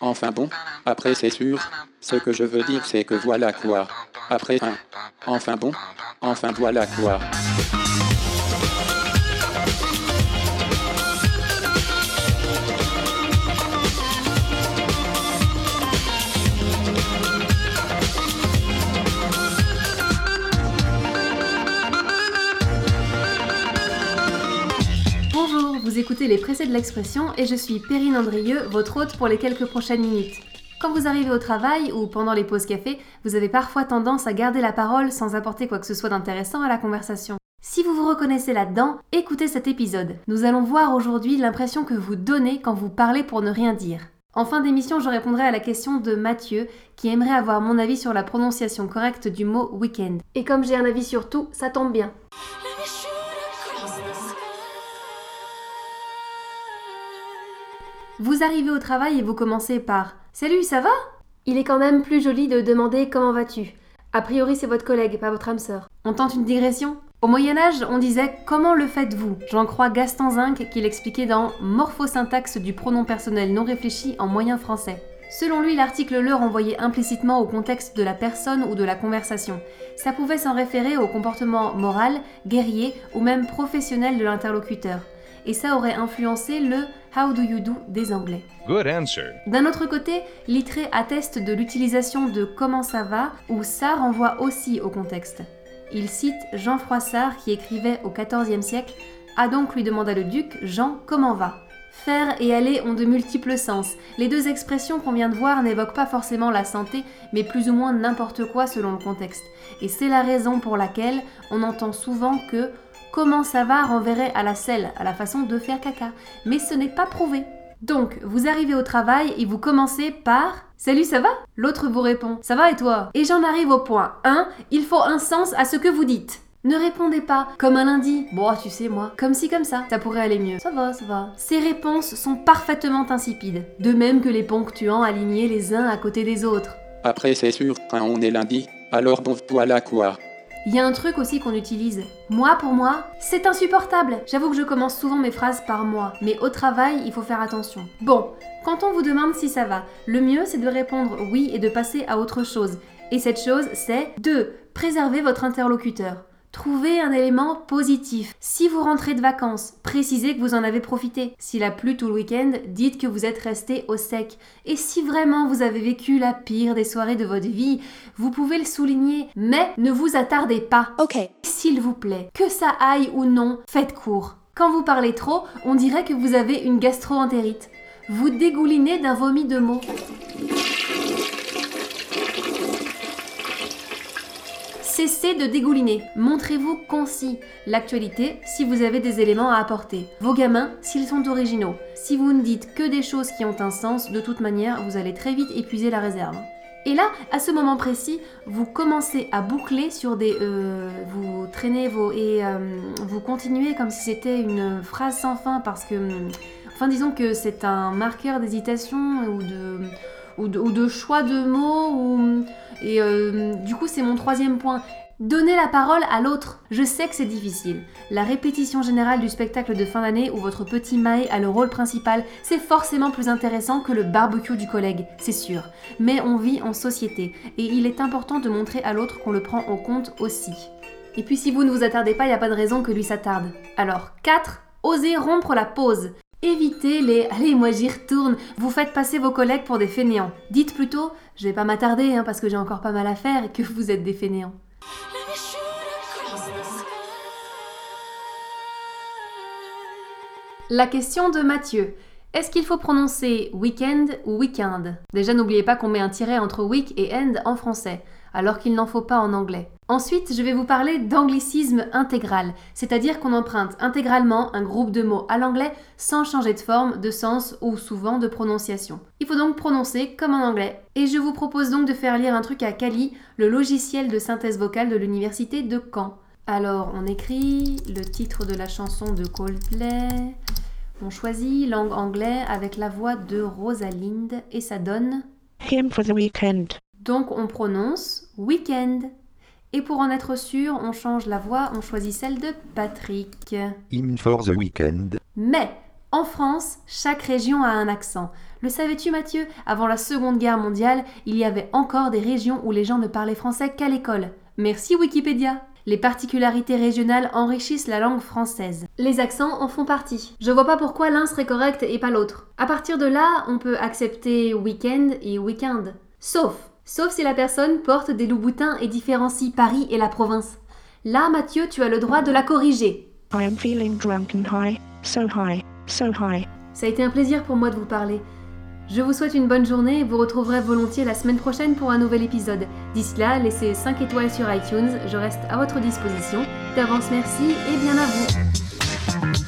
Enfin bon, après c'est sûr. Ce que je veux dire c'est que voilà quoi. Après un. Enfin bon, enfin voilà quoi. Vous écoutez les Pressés de l'expression et je suis Perrine Andrieux, votre hôte pour les quelques prochaines minutes. Quand vous arrivez au travail ou pendant les pauses café, vous avez parfois tendance à garder la parole sans apporter quoi que ce soit d'intéressant à la conversation. Si vous vous reconnaissez là-dedans, écoutez cet épisode. Nous allons voir aujourd'hui l'impression que vous donnez quand vous parlez pour ne rien dire. En fin d'émission, je répondrai à la question de Mathieu, qui aimerait avoir mon avis sur la prononciation correcte du mot week-end. Et comme j'ai un avis sur tout, ça tombe bien. Vous arrivez au travail et vous commencez par Salut, ça va? Il est quand même plus joli de demander comment vas-tu? A priori, c'est votre collègue, pas votre âme sœur. On tente une digression? Au Moyen-Âge, on disait Comment le faites-vous? J'en crois Gaston Zinc qui l'expliquait dans Morphosyntaxe du pronom personnel non réfléchi en moyen français. Selon lui, l'article le renvoyait implicitement au contexte de la personne ou de la conversation. Ça pouvait s'en référer au comportement moral, guerrier ou même professionnel de l'interlocuteur. Et ça aurait influencé le How do you do des Anglais. Good answer. D'un autre côté, Littré atteste de l'utilisation de comment ça va, où ça renvoie aussi au contexte. Il cite Jean Froissart qui écrivait au XIVe siècle Ah donc lui demanda le duc Jean comment va? Faire et aller ont de multiples sens. Les deux expressions qu'on vient de voir n'évoquent pas forcément la santé, mais plus ou moins n'importe quoi selon le contexte. Et c'est la raison pour laquelle on entend souvent que comment ça va renverrait à la selle, à la façon de faire caca. Mais ce n'est pas prouvé. Donc, vous arrivez au travail et vous commencez par Salut, ça va? L'autre vous répond Ça va et toi? Et j'en arrive au point 1. Il faut un sens à ce que vous dites. Ne répondez pas comme un lundi. Bon, tu sais, moi, comme si comme ça, ça pourrait aller mieux. Ça va, ça va. Ces réponses sont parfaitement insipides. De même que les ponctuants alignés les uns à côté des autres. Après c'est sûr, on est lundi, alors bon voilà quoi. Il y a un truc aussi qu'on utilise. Moi, pour moi, c'est insupportable. J'avoue que je commence souvent mes phrases par moi, mais au travail, il faut faire attention. Bon, quand on vous demande si ça va, le mieux c'est de répondre oui et de passer à autre chose. Et cette chose, c'est de préserver votre interlocuteur. Trouvez un élément positif. Si vous rentrez de vacances, précisez que vous en avez profité. S'il a plu tout le week-end, dites que vous êtes resté au sec. Et si vraiment vous avez vécu la pire des soirées de votre vie, vous pouvez le souligner. Mais ne vous attardez pas. Ok. S'il vous plaît, que ça aille ou non, faites court. Quand vous parlez trop, on dirait que vous avez une gastro-entérite. Vous dégoulinez d'un vomi de mots. Cessez de dégouliner. Montrez-vous concis. L'actualité, si vous avez des éléments à apporter. Vos gamins, s'ils sont originaux. Si vous ne dites que des choses qui ont un sens, de toute manière, vous allez très vite épuiser la réserve. Et là, à ce moment précis, vous commencez à boucler sur des... euh, vous traînez vos... et euh, vous continuez comme si c'était une phrase sans fin parce que... hum, Enfin, disons que c'est un marqueur d'hésitation ou de, ou, de, ou de choix de mots. Ou, et euh, du coup, c'est mon troisième point. Donnez la parole à l'autre. Je sais que c'est difficile. La répétition générale du spectacle de fin d'année où votre petit Maé a le rôle principal, c'est forcément plus intéressant que le barbecue du collègue, c'est sûr. Mais on vit en société et il est important de montrer à l'autre qu'on le prend en compte aussi. Et puis si vous ne vous attardez pas, il n'y a pas de raison que lui s'attarde. Alors, 4. Osez rompre la pause. Évitez les Allez, moi j'y retourne, vous faites passer vos collègues pour des fainéants. Dites plutôt Je vais pas m'attarder hein, parce que j'ai encore pas mal à faire et que vous êtes des fainéants. La question de Mathieu. Est-ce qu'il faut prononcer weekend ou weekend? Déjà, n'oubliez pas qu'on met un tiret entre week et end en français, alors qu'il n'en faut pas en anglais. Ensuite, je vais vous parler d'anglicisme intégral, c'est-à-dire qu'on emprunte intégralement un groupe de mots à l'anglais sans changer de forme, de sens ou souvent de prononciation. Il faut donc prononcer comme en anglais. Et je vous propose donc de faire lire un truc à Kali, le logiciel de synthèse vocale de l'université de Caen. Alors, on écrit le titre de la chanson de Coldplay. On choisit langue anglais avec la voix de Rosalinde et ça donne. Him for the weekend. Donc on prononce weekend. Et pour en être sûr, on change la voix, on choisit celle de Patrick. Him for the weekend. Mais En France, chaque région a un accent. Le savais-tu Mathieu? Avant la Seconde Guerre mondiale, il y avait encore des régions où les gens ne parlaient français qu'à l'école. Merci Wikipédia les particularités régionales enrichissent la langue française. Les accents en font partie. Je vois pas pourquoi l'un serait correct et pas l'autre. À partir de là, on peut accepter week-end et week-end. Sauf, sauf si la personne porte des loups-boutins et différencie Paris et la province. Là, Mathieu, tu as le droit de la corriger. I am feeling drunk and high. So high. So high. Ça a été un plaisir pour moi de vous parler. Je vous souhaite une bonne journée et vous retrouverez volontiers la semaine prochaine pour un nouvel épisode. D'ici là, laissez 5 étoiles sur iTunes, je reste à votre disposition. D'avance merci et bien à vous.